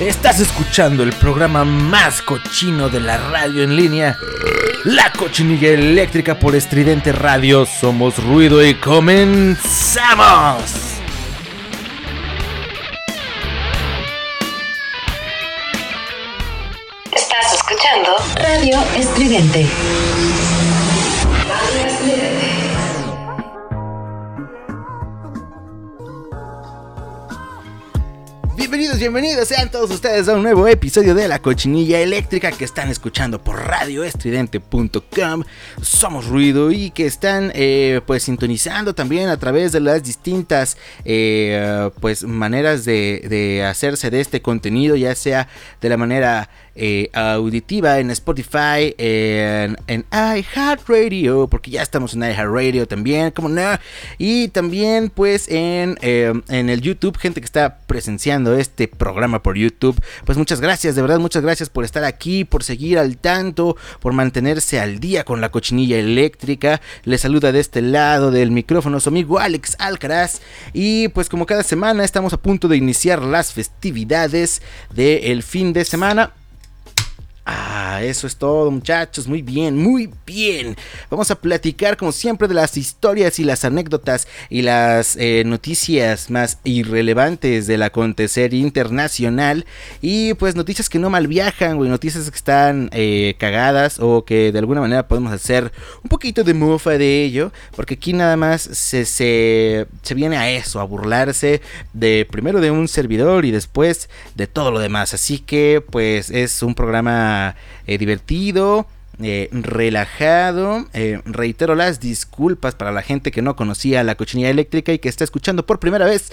Estás escuchando el programa más cochino de la radio en línea. La cochinilla eléctrica por estridente radio. Somos ruido y comenzamos. Estás escuchando Radio Estridente. Bienvenidos, sean todos ustedes a un nuevo episodio de La Cochinilla Eléctrica que están escuchando por radioestridente.com. Somos Ruido y que están eh, pues sintonizando también a través de las distintas eh, pues maneras de, de hacerse de este contenido, ya sea de la manera eh, auditiva en Spotify, en, en iHeartRadio, porque ya estamos en iHeartRadio también, como no, y también pues en, eh, en el YouTube, gente que está presenciando este programa por YouTube, pues muchas gracias, de verdad muchas gracias por estar aquí, por seguir al tanto, por mantenerse al día con la cochinilla eléctrica, les saluda de este lado del micrófono su amigo Alex Alcaraz, y pues como cada semana estamos a punto de iniciar las festividades del fin de semana. Ah, eso es todo muchachos, muy bien, muy bien. Vamos a platicar como siempre de las historias y las anécdotas y las eh, noticias más irrelevantes del acontecer internacional y pues noticias que no mal viajan, güey, noticias que están eh, cagadas o que de alguna manera podemos hacer un poquito de mofa de ello, porque aquí nada más se, se, se viene a eso, a burlarse de primero de un servidor y después de todo lo demás. Así que pues es un programa eh, divertido. Eh, relajado. Eh, reitero las disculpas para la gente que no conocía la cochinilla eléctrica y que está escuchando por primera vez.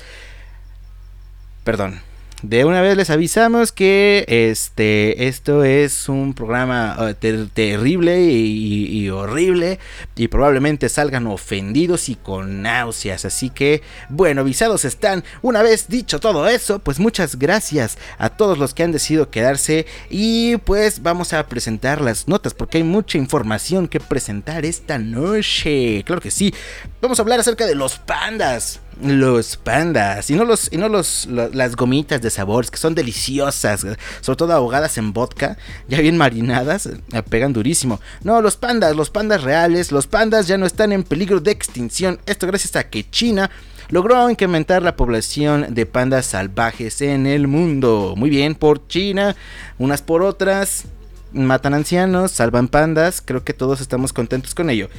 Perdón. De una vez les avisamos que este esto es un programa ter terrible y, y, horrible y probablemente salgan ofendidos y con náuseas. Así que, bueno, avisados están. Una vez dicho todo eso, pues muchas gracias a todos los que han decidido quedarse y pues vamos a presentar las notas porque hay mucha información que presentar esta noche. Claro que sí. Vamos a hablar acerca de los pandas. Los pandas y no los y no los, las gomitas de sabores que son deliciosas, sobre todo ahogadas en vodka, ya bien marinadas, pegan durísimo. No, los pandas, los pandas reales, los pandas ya no están en peligro de extinción. Esto gracias a que China logró incrementar la población de pandas salvajes en el mundo. Muy bien por China, unas por otras matan ancianos, salvan pandas, creo que todos estamos contentos con ello.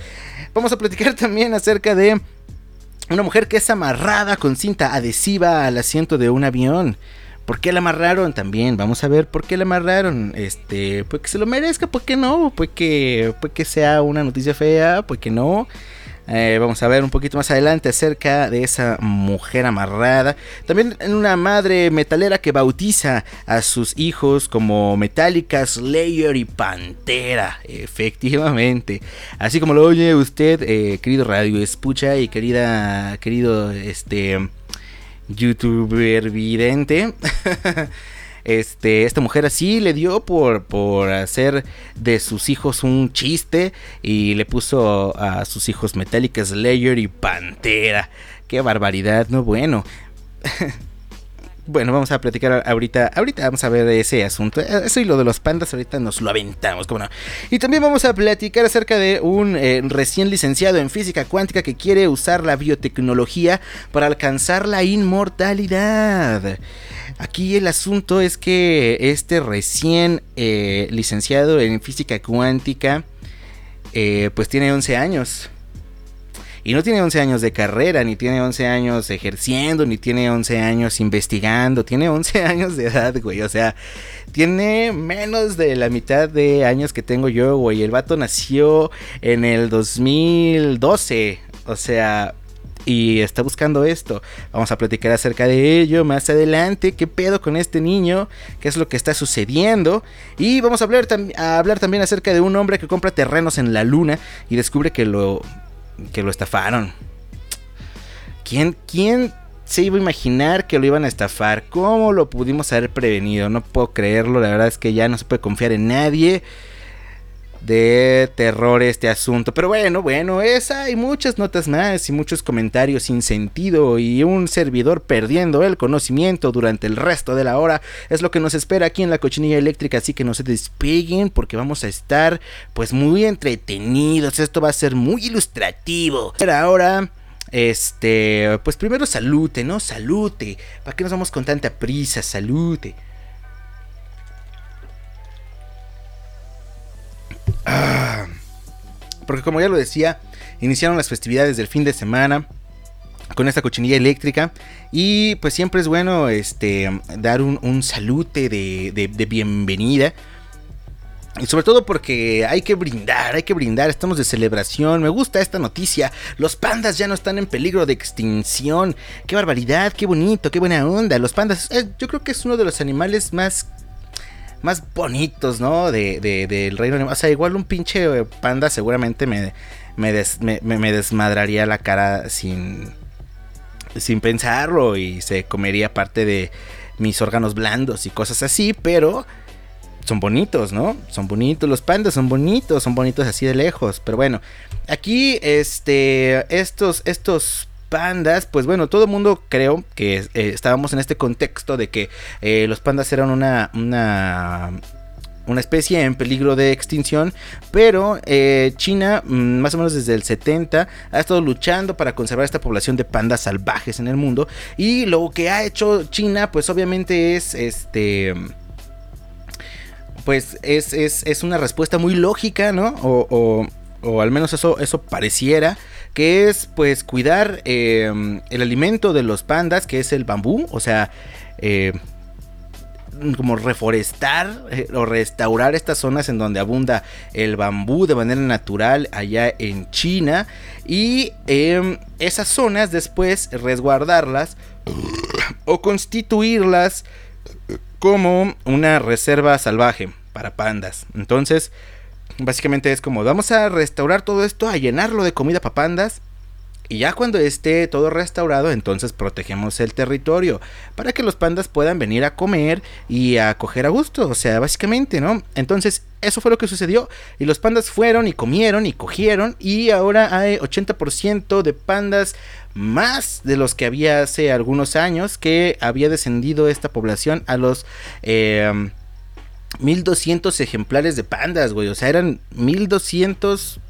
Vamos a platicar también acerca de una mujer que es amarrada con cinta adhesiva al asiento de un avión. ¿Por qué la amarraron? También vamos a ver por qué la amarraron. Este, pues que se lo merezca, pues que no, pues que, pues que sea una noticia fea, pues que no. Eh, vamos a ver un poquito más adelante acerca de esa mujer amarrada. También una madre metalera que bautiza a sus hijos como Metallica, Slayer y Pantera. Efectivamente. Así como lo oye usted, eh, querido radio escucha y querida, querido este youtuber vidente. Este, esta mujer así le dio por, por hacer de sus hijos un chiste y le puso a sus hijos Metallica Slayer y Pantera. Qué barbaridad, no bueno. Bueno, vamos a platicar ahorita. Ahorita vamos a ver ese asunto. Eso y lo de los pandas, ahorita nos lo aventamos, ¿cómo no? Y también vamos a platicar acerca de un eh, recién licenciado en física cuántica que quiere usar la biotecnología para alcanzar la inmortalidad. Aquí el asunto es que este recién eh, licenciado en física cuántica, eh, pues tiene 11 años. Y no tiene 11 años de carrera, ni tiene 11 años ejerciendo, ni tiene 11 años investigando, tiene 11 años de edad, güey. O sea, tiene menos de la mitad de años que tengo yo, güey. El vato nació en el 2012. O sea, y está buscando esto. Vamos a platicar acerca de ello más adelante. ¿Qué pedo con este niño? ¿Qué es lo que está sucediendo? Y vamos a hablar, a hablar también acerca de un hombre que compra terrenos en la luna y descubre que lo, que lo estafaron. ¿Quién, ¿Quién se iba a imaginar que lo iban a estafar? ¿Cómo lo pudimos haber prevenido? No puedo creerlo, la verdad es que ya no se puede confiar en nadie. De terror este asunto. Pero bueno, bueno, esa hay muchas notas más y muchos comentarios sin sentido y un servidor perdiendo el conocimiento durante el resto de la hora. Es lo que nos espera aquí en la cochinilla eléctrica, así que no se despeguen porque vamos a estar pues muy entretenidos. Esto va a ser muy ilustrativo. Pero ahora... Este, pues primero salute, ¿no? Salute. ¿Para qué nos vamos con tanta prisa? Salute. Ah, porque como ya lo decía, iniciaron las festividades del fin de semana con esta cochinilla eléctrica y pues siempre es bueno este dar un, salute de, de, bienvenida y sobre todo porque hay que brindar, hay que brindar, estamos de celebración. Me gusta esta noticia. Los pandas ya no están en peligro de extinción. Qué barbaridad, qué bonito, qué buena onda. Los pandas, eh, yo creo que es uno de los animales más más bonitos, ¿no? De, del reino animal. O sea, igual un pinche panda seguramente me, me, desmadraría la cara sin, sin pensarlo y se comería parte de mis órganos blandos y cosas así, pero son bonitos, ¿no? Son bonitos, los pandas son bonitos, son bonitos así de lejos, pero bueno, aquí este estos estos pandas, pues bueno, todo el mundo creo que eh, estábamos en este contexto de que eh, los pandas eran una, una una especie en peligro de extinción, pero eh, China, mm, más o menos desde el 70, ha estado luchando para conservar esta población de pandas salvajes en el mundo. Y lo que ha hecho China, pues obviamente es este. Pues es, es, una respuesta muy lógica, ¿no? O al menos eso, eso pareciera que es pues cuidar em, el alimento de los pandas, que es el bambú, o sea, eh, como reforestar eh, o restaurar estas zonas en donde abunda el bambú de manera natural allá en China y em, esas zonas después resguardarlas o constituirlas como una reserva salvaje para pandas. Entonces, Básicamente es como, vamos a restaurar todo esto, a llenarlo de comida para pandas. Y ya cuando esté todo restaurado, entonces protegemos el territorio para que los pandas puedan venir a comer y a coger a gusto. O sea, básicamente, ¿no? Entonces, eso fue lo que sucedió. Y los pandas fueron y comieron y cogieron. Y ahora hay 80% de pandas más de los que había hace algunos años que había descendido esta población a los... Eh, 1200 ejemplares de pandas, güey. O sea, eran 1200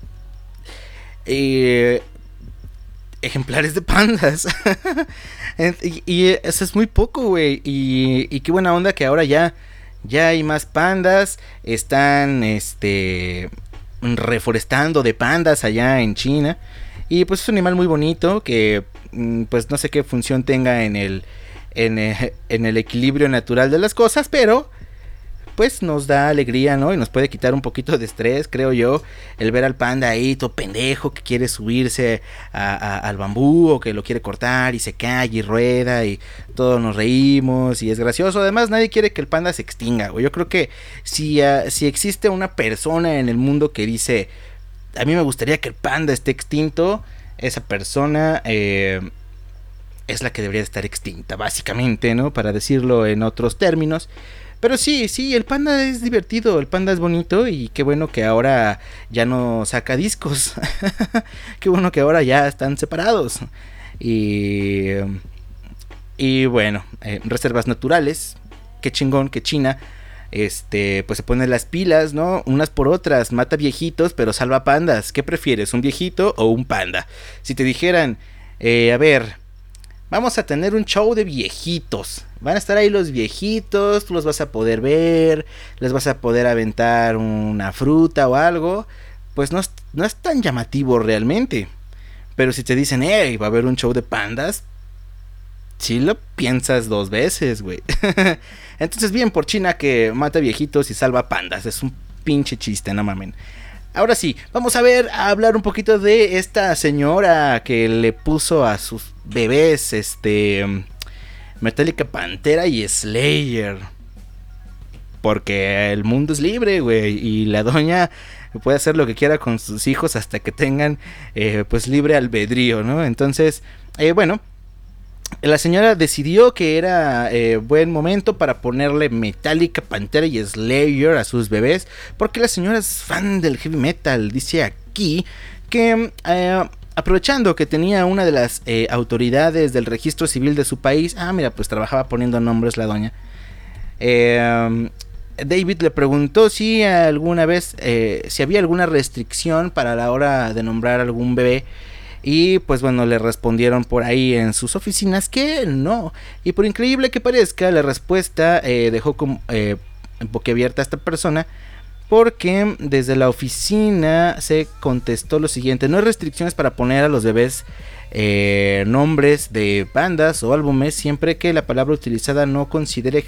eh, ejemplares de pandas. y, eso es muy poco, güey. Y, qué buena onda que ahora ya, ya hay más pandas. Están, este, reforestando de pandas allá en China. Y pues es un animal muy bonito que, mm, pues no sé qué función tenga en el, en el equilibrio natural de las cosas, pero pues nos da alegría, ¿no? Y nos puede quitar un poquito de estrés, creo yo, el ver al panda ahí todo pendejo que quiere subirse al bambú o que lo quiere cortar y se cae y rueda y todos nos reímos y es gracioso. Además, nadie quiere que el panda se extinga, güey. Yo creo que si, ah, si existe una persona en el mundo que dice, a mí me gustaría que el panda esté extinto, esa persona... Eh, es la que debería estar extinta, básicamente, ¿no? Para decirlo en otros términos. Pero sí, sí, el panda es divertido, el panda es bonito y qué bueno que ahora ya no saca discos. qué bueno que ahora ya están separados. Y, y bueno, eh, reservas naturales. Qué chingón que China este, pues se pone las pilas, ¿no? Unas por otras, mata viejitos, pero salva pandas. ¿Qué prefieres, un viejito o un panda? Si te dijeran, eh, a ver, vamos a tener un show de viejitos. Van a estar ahí los viejitos, tú los vas a poder ver, les vas a poder aventar una fruta o algo. Pues no es, no es tan llamativo realmente. Pero si te dicen, hey, va a haber un show de pandas, sí lo piensas dos veces, güey. Entonces, bien por China que mata viejitos y salva pandas. Es un pinche chiste, no mamen. Ahora sí, vamos a ver, a hablar un poquito de esta señora que le puso a sus bebés, este, Metallica Pantera y Slayer. Porque el mundo es libre, güey, y la doña puede hacer lo que quiera con sus hijos hasta que tengan, eh, pues, libre albedrío, ¿no? Entonces, eh, bueno, la señora decidió que era eh, buen momento para ponerle Metallica, Pantera y Slayer a sus bebés, porque la señora es fan del heavy metal. Dice aquí que eh, aprovechando que tenía una de las eh, autoridades del registro civil de su país, ah, mira, pues trabajaba poniendo nombres la doña. David le preguntó si alguna vez, si había alguna restricción para la hora de nombrar algún bebé y pues bueno, le respondieron por ahí en sus oficinas que no. Y por increíble que parezca, la respuesta eh, dejó como eh, abierta a esta persona. Porque desde la oficina se contestó lo siguiente: no hay restricciones para poner a los bebés eh, nombres de bandas o álbumes siempre que la palabra utilizada no considere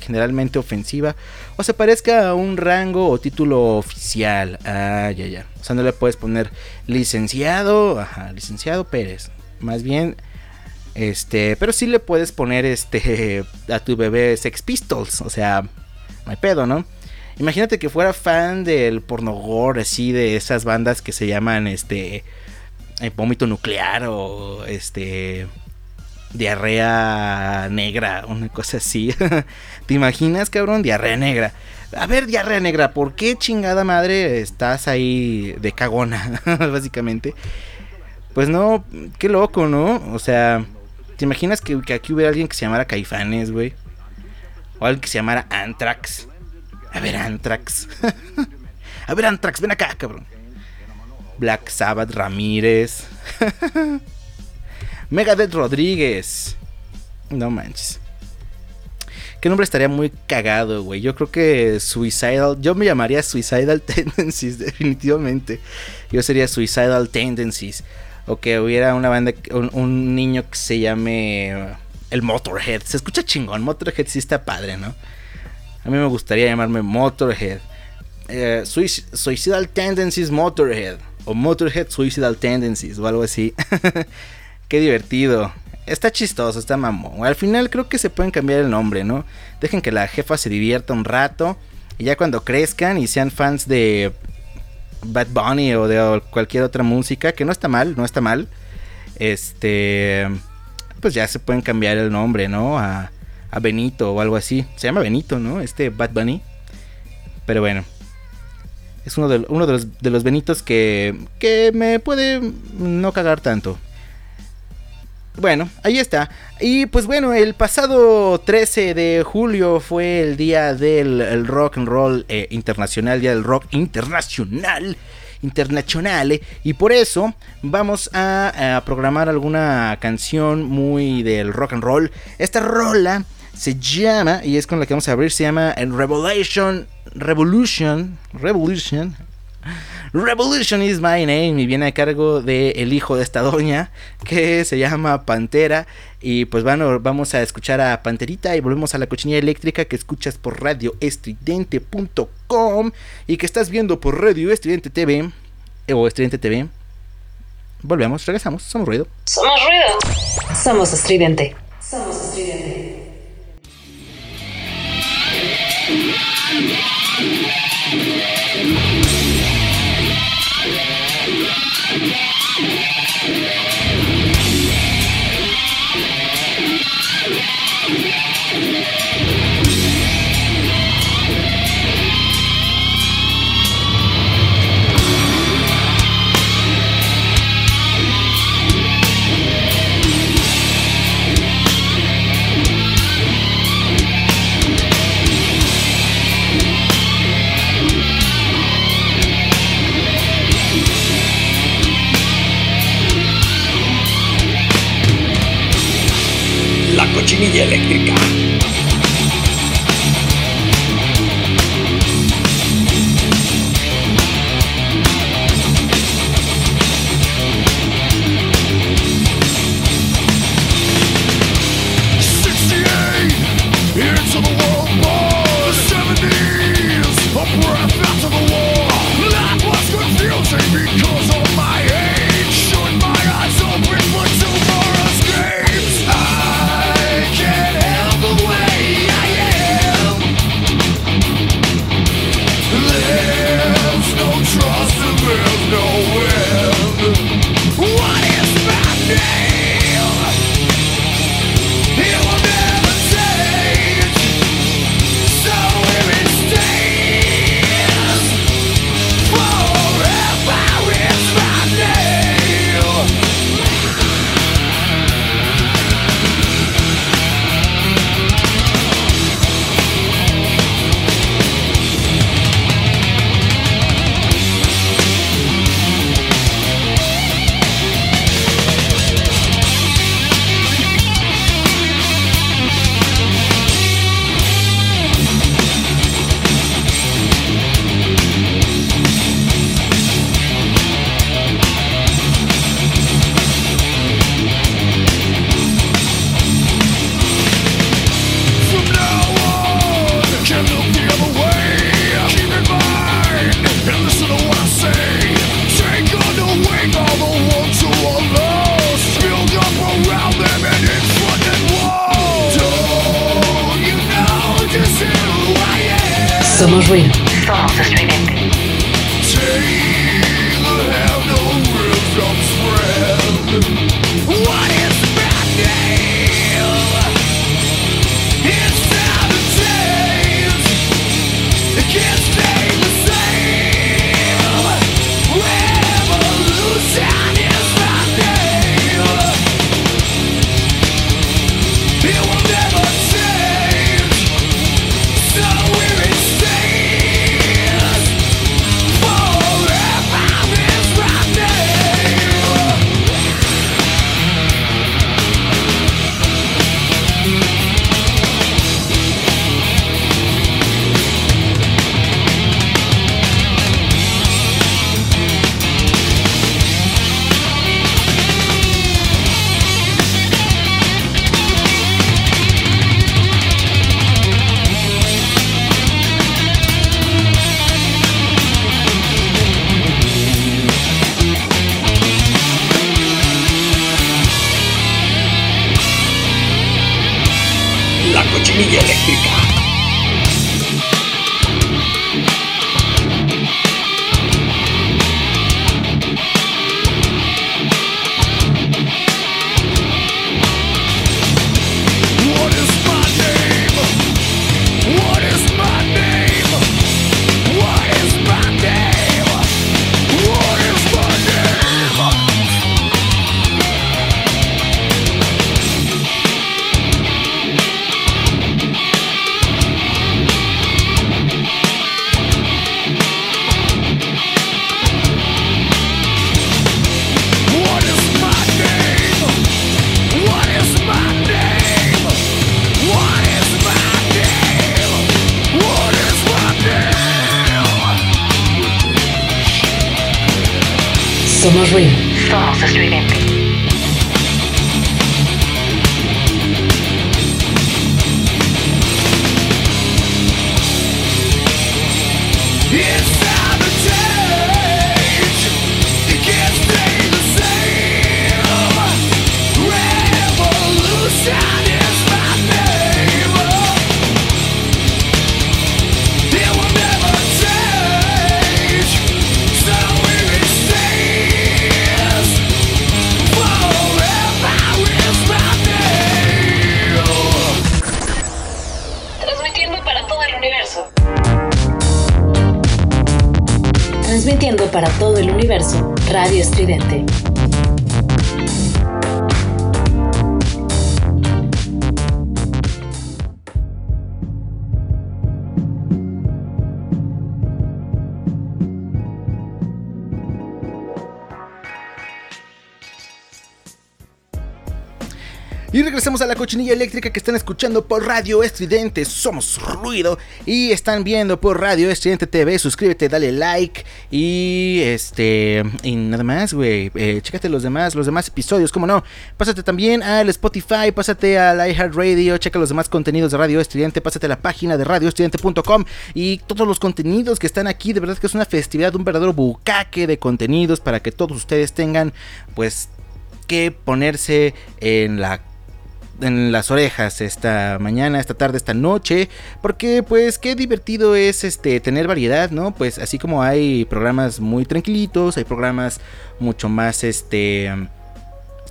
generalmente ofensiva o se parezca a un rango o título oficial. Ah, ya, ya. O sea, no le puedes poner licenciado, ajá, licenciado Pérez. Más bien, este, pero sí le puedes poner este a tu bebé Sex Pistols, o sea, no hay pedo, ¿no? Imagínate que fuera fan del pornogore, así de esas bandas que se llaman este eh, vómito nuclear o este diarrea negra, una cosa así. ¿Te imaginas, cabrón? Diarrea negra. A ver, diarrea negra, ¿por qué chingada madre estás ahí de cagona? Básicamente. Pues no, qué loco, ¿no? O sea, ¿te imaginas que, aquí hubiera alguien que se llamara Caifanes, güey? O alguien que se llamara Antrax. A ver, Antrax. A ver, Antrax, ven acá, cabrón. Black Sabbath Ramírez. Megadeth Rodríguez. No manches. ¿Qué nombre estaría muy cagado, güey? Yo creo que Suicidal. Yo me llamaría Suicidal Tendencies, definitivamente. Yo sería Suicidal Tendencies. O que hubiera una banda, un, niño que se llame. El Motorhead. Se escucha chingón. Motorhead sí está padre, ¿no? A mí me gustaría llamarme Motorhead. Eh, Suicidal Tendencies Motorhead. O Motorhead Suicidal Tendencies. O algo así. Qué divertido. Está chistoso, está mamón. Al final creo que se pueden cambiar el nombre, ¿no? Dejen que la jefa se divierta un rato. Y ya cuando crezcan y sean fans de Bad Bunny o de cualquier otra música, que no está mal, no está mal. Este. Pues ya se pueden cambiar el nombre, ¿no? A, a Benito o algo así. Se llama Benito, ¿no? Este Bad Bunny. Pero bueno. Es uno de, uno de, los, de los Benitos que, que me puede no cagar tanto. Bueno, ahí está. Y pues bueno, el pasado 13 de julio fue el día del rock and roll eh, internacional, día del rock internacional internacional y por eso vamos a, programar alguna canción muy del rock and roll. Esta rola se llama y es con la que vamos a abrir se llama Revolution Revolution Revolution Revolution is my name y viene a cargo del el hijo de esta doña que se llama Pantera. Y pues bueno, vamos a escuchar a Panterita y volvemos a la cochinilla eléctrica que escuchas por radioestridente.com y que estás viendo por Radio Estridente TV o Estridente TV. Volvemos, regresamos, somos ruido. Somos ruido. Somos estridente. Somos estridente. Yeah. vamos a ver. Somos ruido. Somos estridente. La cochinilla eléctrica que están escuchando por Radio Estridente. Somos ruido. Y están viendo por Radio Estridente TV. Suscríbete, dale like. Y este. Y nada más, güey. Eh, chécate los demás, los demás episodios, como no. Pásate también al Spotify. Pásate al iHeartRadio. Checa los demás contenidos de Radio Estridente. Pásate a la página de radioestridente.com. Y todos los contenidos que están aquí. De verdad que es una festividad, un verdadero bucaque de contenidos para que todos ustedes tengan, pues que ponerse en la en las orejas esta mañana, esta tarde, esta noche, porque pues qué divertido es este tener variedad, ¿no? Pues así como hay programas muy tranquilitos, hay programas mucho más este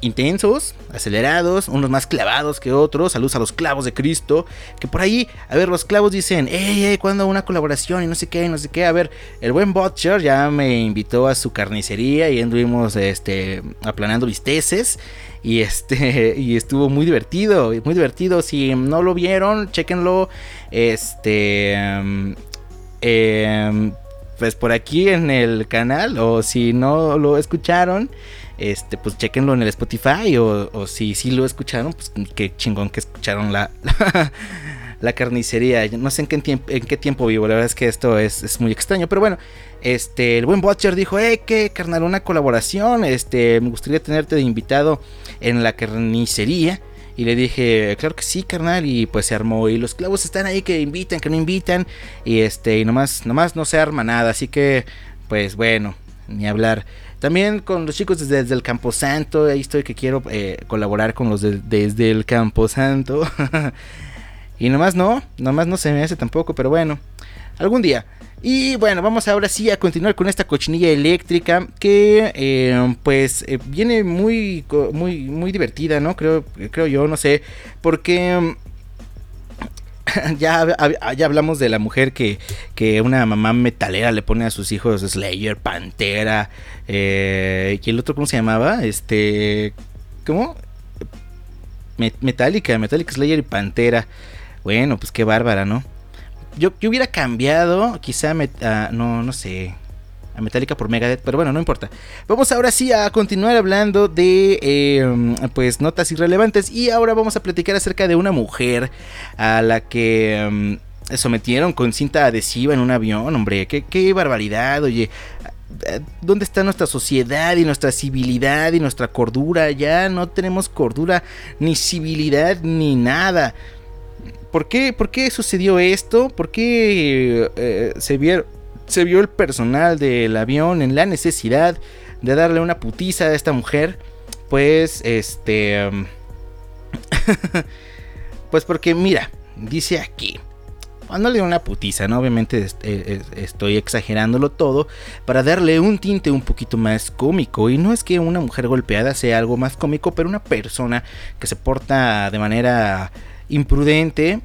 intensos, acelerados, unos más clavados que otros. Saludos a los clavos de Cristo. Que por ahí, a ver, los clavos dicen, hey, hey, ¿cuándo una colaboración? Y no sé qué, no sé qué. A ver, el buen Butcher ya me invitó a su carnicería y anduvimos este, aplanando listeces. Y este, y estuvo muy divertido, muy divertido. Si no lo vieron, chequenlo. Este. Em, pues por aquí en el canal. O si no lo escucharon este, pues chequenlo en el Spotify o, si sí lo escucharon, pues qué chingón que escucharon la, la, carnicería. No sé en qué, en qué tiempo vivo, la verdad es que esto es, muy extraño, pero bueno, este, el buen Butcher dijo, eh, que carnal, una colaboración, este, me gustaría tenerte de invitado en la carnicería. Y le dije, claro que sí, carnal. Y pues se armó. Y los clavos están ahí que invitan, que no invitan. Y este, y nomás, nomás no se arma nada. Así que, pues bueno, ni hablar. También con los chicos desde, el Camposanto, ahí estoy que quiero eh, colaborar con los desde el Camposanto. y nomás no, nomás no se me hace tampoco, pero bueno. Algún día. Y bueno, vamos ahora sí a continuar con esta cochinilla eléctrica que eh, pues eh, viene muy, muy, muy divertida, ¿no? Creo, creo yo, no sé, porque ya, ya hablamos de la mujer que, que una mamá metalera le pone a sus hijos Slayer, Pantera, eh, ¿y el otro cómo se llamaba? Este, ¿cómo? Metallica, Metallica Slayer y Pantera. Bueno, pues qué bárbara, ¿no? Yo, hubiera cambiado, quizá, no, no sé, a Metallica por Megadeth, pero bueno, no importa. Vamos ahora sí a continuar hablando de, em, pues, notas irrelevantes y ahora vamos a platicar acerca de una mujer a la que... Em, sometieron con cinta adhesiva en un avión, hombre, qué, qué barbaridad, oye, ¿Dónde está nuestra sociedad y nuestra civilidad y nuestra cordura? Ya no tenemos cordura, ni civilidad, ni nada. ¿Por qué, ¿Por qué sucedió esto? ¿Por qué eh, se, vio, se vio el personal del avión en la necesidad de darle una putiza a esta mujer? Pues, este... Um, pues porque, mira, dice aquí. Cuando le una putiza, ¿no? Obviamente eh, estoy exagerándolo todo para darle un tinte un poquito más cómico. Y no es que una mujer golpeada sea algo más cómico, pero una persona que se porta de manera imprudente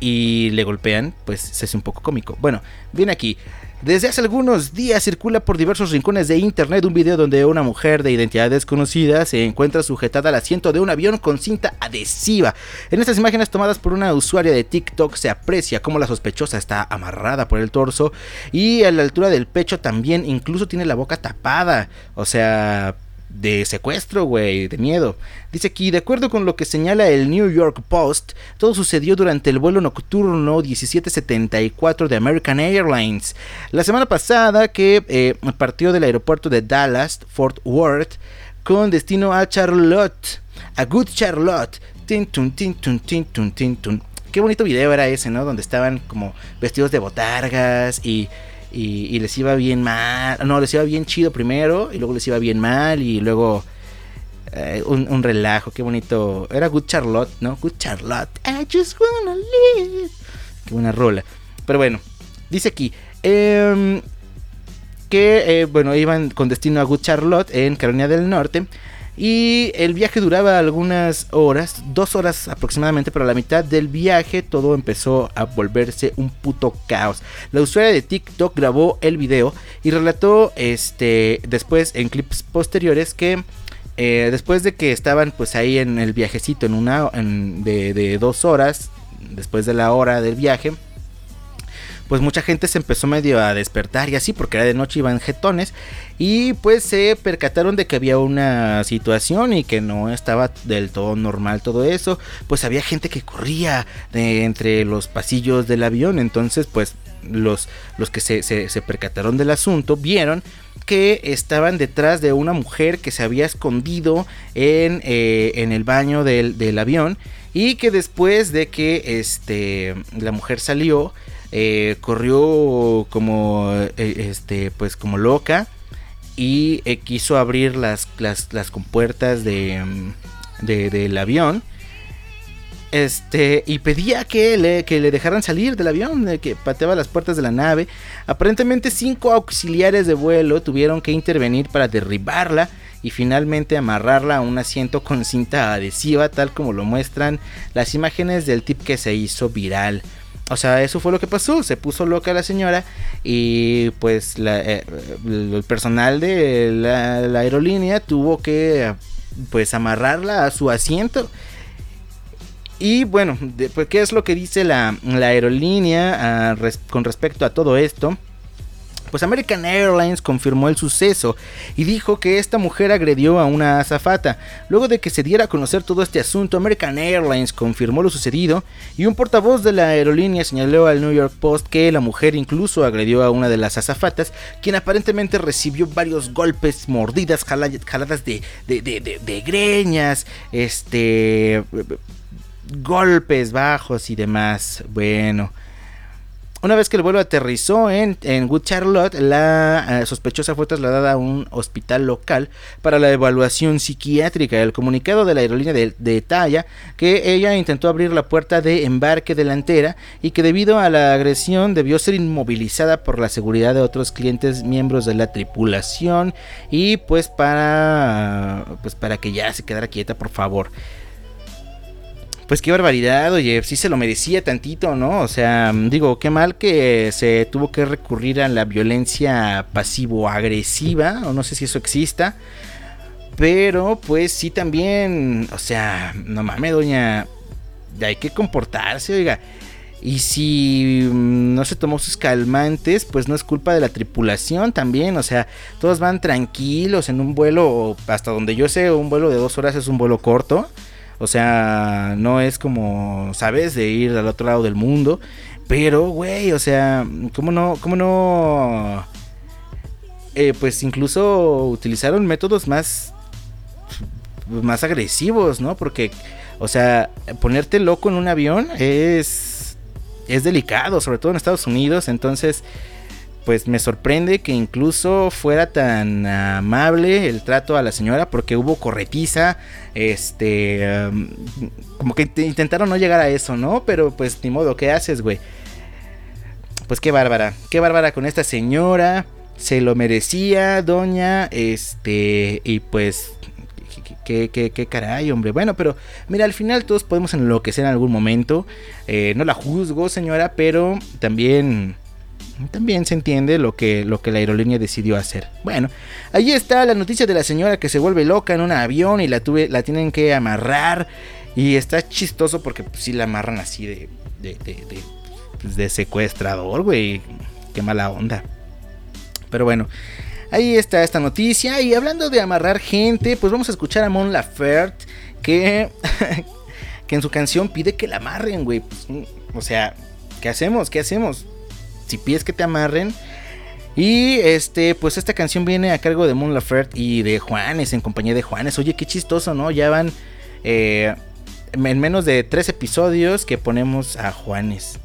y le golpean, pues se hace un poco cómico. Bueno, viene aquí. Desde hace algunos días circula por diversos rincones de internet un video donde una mujer de identidad desconocida se encuentra sujetada al asiento de un avión con cinta adhesiva. En estas imágenes tomadas por una usuaria de TikTok se aprecia cómo la sospechosa está amarrada por el torso y a la altura del pecho también incluso tiene la boca tapada. O sea, de secuestro, güey, de miedo. Dice aquí, de acuerdo con lo que señala el New York Post, todo sucedió durante el vuelo nocturno 1774 de American Airlines. La semana pasada que eh, partió del aeropuerto de Dallas, Fort Worth, con destino a Charlotte, a Good Charlotte. Tin, tin, tun, tin, tun, tin, tun. Qué bonito video era ese, ¿no? Donde estaban como vestidos de botargas y y, les iba bien mal, no, les iba bien chido primero y luego les iba bien mal y luego eh, un, relajo, qué bonito. Era Good Charlotte, ¿no? Good Charlotte. I just wanna live. Qué buena rola. Pero bueno, dice aquí em, que, eh, bueno, iban con destino a Good Charlotte en Carolina del Norte. Y el viaje duraba algunas horas, dos horas aproximadamente, pero a la mitad del viaje todo empezó a volverse un puto caos. La usuaria de TikTok grabó el video y relató este después en clips posteriores que eh, después de que estaban pues ahí en el viajecito en una de, de dos horas, después de la hora del viaje, pues mucha gente se empezó medio a despertar y así, porque era de noche iban jetones. Y pues se percataron de que había una situación y que no estaba del todo normal todo eso. Pues había gente que corría de entre los pasillos del avión. Entonces, pues los, los que se, se, percataron del asunto vieron que estaban detrás de una mujer que se había escondido en, eh, en el baño del, del, avión y que después de que este, la mujer salió eh, corrió como eh, este pues como loca y eh, quiso abrir las, las, compuertas de, mm, del avión. Este y pedía que le, que le dejaran salir del avión que pateaba las puertas de la nave. Aparentemente cinco auxiliares de vuelo tuvieron que intervenir para derribarla y finalmente amarrarla a un asiento con cinta adhesiva tal como lo muestran las imágenes del tip que se hizo viral o sea, eso fue lo que pasó. Se puso loca la señora y pues eh, el personal de la, aerolínea tuvo que pues amarrarla a su asiento. Y bueno, pues, ¿qué es lo que dice la, aerolínea ah, con respecto a todo esto? Pues American Airlines confirmó el suceso y dijo que esta mujer agredió a una azafata. Luego de que se diera a conocer todo este asunto, American Airlines confirmó lo sucedido y un portavoz de la aerolínea señaló al New York Post que la mujer incluso agredió a una de las azafatas, quien aparentemente recibió varios golpes, mordidas, jaladas de, de, de, greñas, este golpes bajos y demás. Bueno, una vez que el vuelo aterrizó en, en Wood Charlotte, la eh, sospechosa fue trasladada a un hospital local para la evaluación psiquiátrica. El comunicado de la aerolínea detalla que ella intentó abrir la puerta de embarque delantera y que debido a la agresión debió ser inmovilizada por la seguridad de otros clientes miembros de la tripulación y pues para pues para que ya se quedara quieta, por favor pues qué barbaridad, oye, sí se lo merecía tantito, ¿no? O sea, digo, qué mal que se tuvo que recurrir a la violencia pasivo-agresiva, o no sé si eso exista, pero pues sí también, o sea, no mames, doña, hay que comportarse, oiga. Y si mm, no se tomó sus calmantes, pues no es culpa de la tripulación también. O sea, todos van tranquilos en un vuelo, hasta donde yo sé, un vuelo de dos horas es un vuelo corto. O sea, no es como, ¿sabes? De ir al otro lado del mundo. Pero, güey, o sea, ¿cómo no? ¿Cómo no? Eh, pues incluso utilizaron métodos más más agresivos, ¿no? Porque, o sea, ponerte loco en un avión es es delicado, sobre todo en Estados Unidos, entonces pues me sorprende que incluso fuera tan amable el trato a la señora porque hubo corretiza, este, como que intentaron no llegar a eso, ¿no? Pero pues ni modo, ¿qué haces, güey? Pues qué bárbara, qué bárbara con esta señora, se lo merecía, doña, este, y pues Qué, qué, qué, caray, hombre. Bueno, pero mira, al final todos podemos enloquecer en algún momento. Eh, no la juzgo, señora, pero también también se entiende lo que, lo que la aerolínea decidió hacer. Bueno, ahí está la noticia de la señora que se vuelve loca en un avión y la, tuve, la tienen que amarrar. Y está chistoso porque pues, la amarran así de, de, de, pues, secuestrador, güey. Qué mala onda. Pero bueno, ahí está esta noticia. Y hablando de amarrar gente, pues vamos a escuchar a Mon Laferte que, que en su canción pide que la amarren, güey. Pues, o sea, ¿qué hacemos? ¿Qué hacemos? Si pides que te amarren. Y este, pues esta canción viene a cargo de Moon Laferte y de Juanes, en compañía de Juanes. Oye, qué chistoso, ¿no? Ya van eh, en menos de tres episodios que ponemos a Juanes.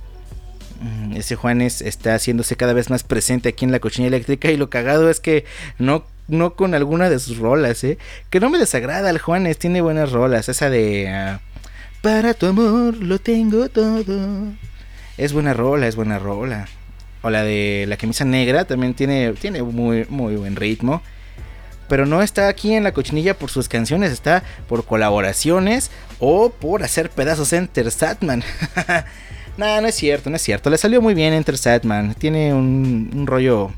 Mm, ese Juanes está haciéndose cada vez más presente aquí en la cochina eléctrica. Y lo cagado es que no, no con alguna de sus rolas, ¿eh? Que no me desagrada el Juanes, tiene buenas rolas. Esa de. Ah, Para tu amor lo tengo todo. Es buena rola, es buena rola o la de la camisa negra también tiene, tiene muy, muy buen ritmo. Pero no está aquí en la cochinilla por sus canciones, está por colaboraciones o por hacer pedazos Enter Satman. no, no es cierto, no es cierto. Le salió muy bien Enter Satman. Tiene un, rollo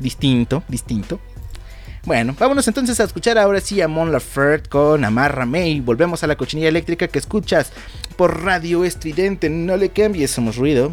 distinto, distinto. Bueno, vámonos entonces a escuchar ahora sí a Mon Laferte con Amarra May. Volvemos a la cochinilla eléctrica que escuchas por radio estridente. No le cambies, somos ruido.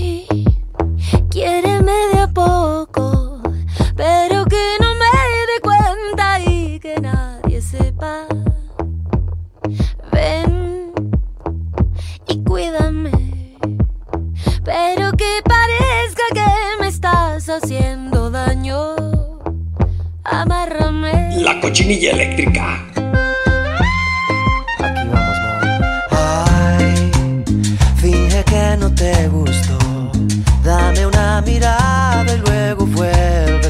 Cochinilla eléctrica. Aquí vamos, Ay, finge que no te gustó. Dame una mirada y luego vuélvete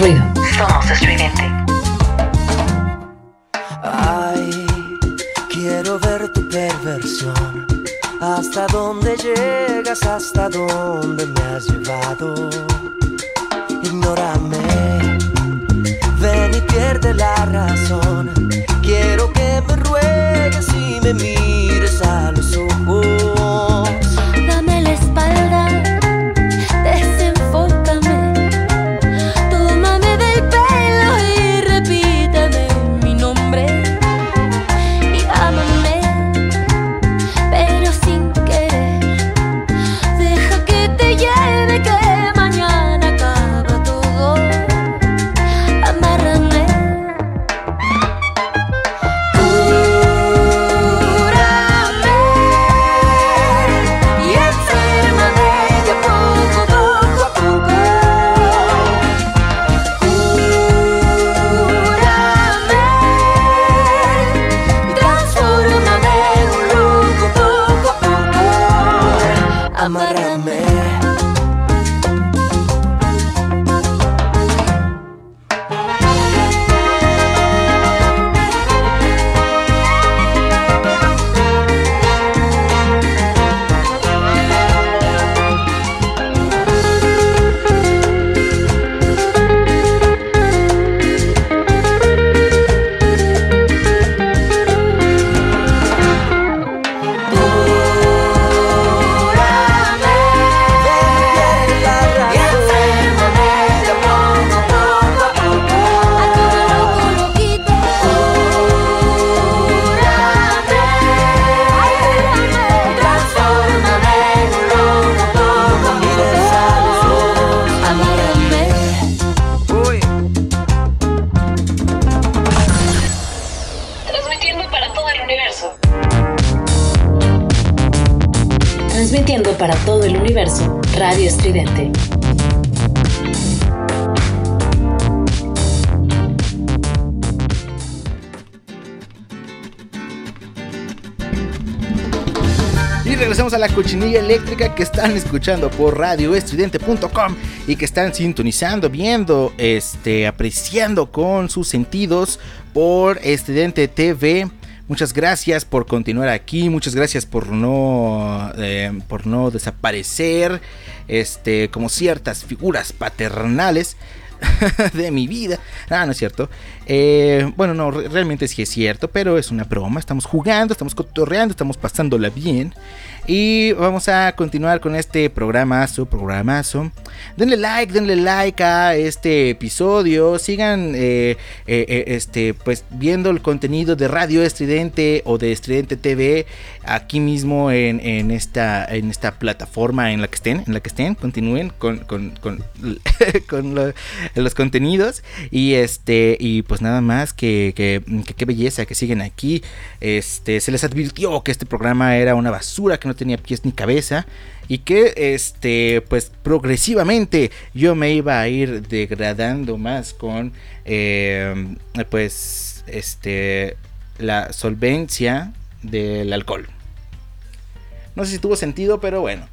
ruido. Somos estridente. Ay, quiero ver tu perversión. Hasta dónde llegas, hasta dónde me has llevado. Ignórame, ven y pierde la razón. Quiero que me ruegues y me mires. Que están escuchando por radioestudiante.com y que están sintonizando, viendo, este, apreciando con sus sentidos por Estudiante TV. Muchas gracias por continuar aquí, muchas gracias por no, eh, por no desaparecer, este, como ciertas figuras paternales de mi vida. Ah, no es cierto. Eh, bueno, no, re- realmente sí es cierto, pero es una broma. Estamos jugando, estamos cotorreando, estamos pasándola bien. Y vamos a continuar con este programazo, programazo. Denle like, denle like a este episodio. Sigan eh, eh, este, pues, viendo el contenido de Radio Estridente o de Estridente TV aquí mismo en, en esta, en esta plataforma en la que estén. En la que estén, continúen con, con, con, con lo- los contenidos. Y este, y pues nada más que, que, que qué belleza que siguen aquí. Este, se les advirtió que este programa era una basura, que no tenía pies ni cabeza. Y que este, pues progresivamente yo me iba a ir degradando más con eh, pues este la solvencia del alcohol. No sé si tuvo sentido, pero bueno.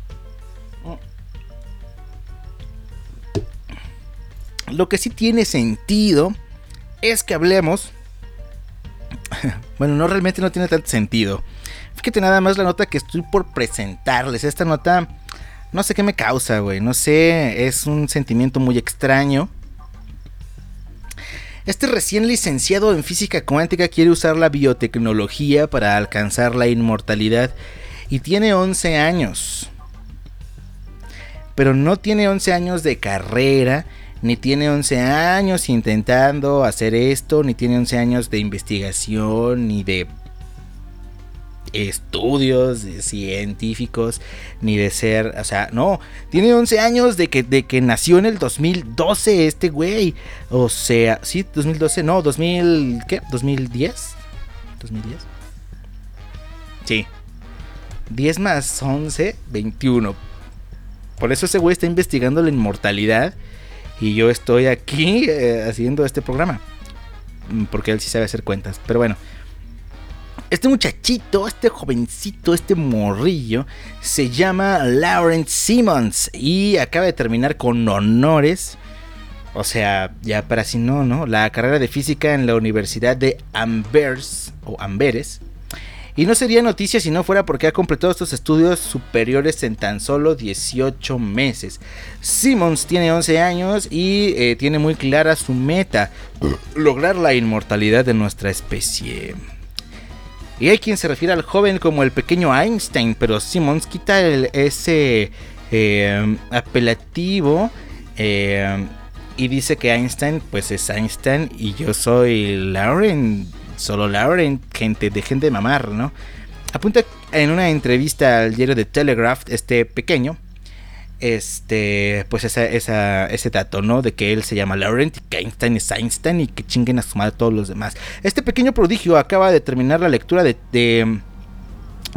Lo que sí tiene sentido es que hablemos. Bueno, no realmente no tiene tanto sentido. Fíjate nada más la nota que estoy por presentarles. Esta nota no sé qué me causa, güey. No sé, es un sentimiento muy extraño. Este recién licenciado en física cuántica quiere usar la biotecnología para alcanzar la inmortalidad y tiene 11 años. Pero no tiene 11 años de carrera, ni tiene 11 años intentando hacer esto, ni tiene 11 años de investigación, ni de estudios científicos, ni de ser, o sea, no, tiene 11 años de que, de que nació en el 2012 este güey. O sea, sí, 2012, no, 2000, ¿qué? ¿2010? ¿2010? Sí. 10 más 11, 21. Por eso ese güey está investigando la inmortalidad y yo estoy aquí eh, haciendo este programa. Mm, Porque él sí sabe hacer cuentas. Pero bueno. Este muchachito, este jovencito, este morrillo, se llama Lawrence Simmons y acaba de terminar con honores. O sea, ya para si no, ¿no? La carrera de física en la Universidad de Amberes o Amberes. Y no sería noticia si no fuera porque ha completado estos estudios superiores en tan solo 18 meses. Simmons tiene 11 años y eh, tiene muy clara su meta, lograr la inmortalidad de nuestra especie. Y hay quien se refiere al joven como el pequeño Einstein, pero Simmons quita ese eh, apelativo eh, y dice que Einstein pues es Einstein y yo soy Lauren, solo Lauren, gente, dejen de mamar, ¿no? Apunta en una entrevista al diario de Telegraph, este pequeño, este, pues esa, esa- ese dato, ¿no? De que él se llama Laurent y que Einstein es Einstein y que chinguen a su madre todos los demás. Este pequeño prodigio acaba de terminar la lectura de, de,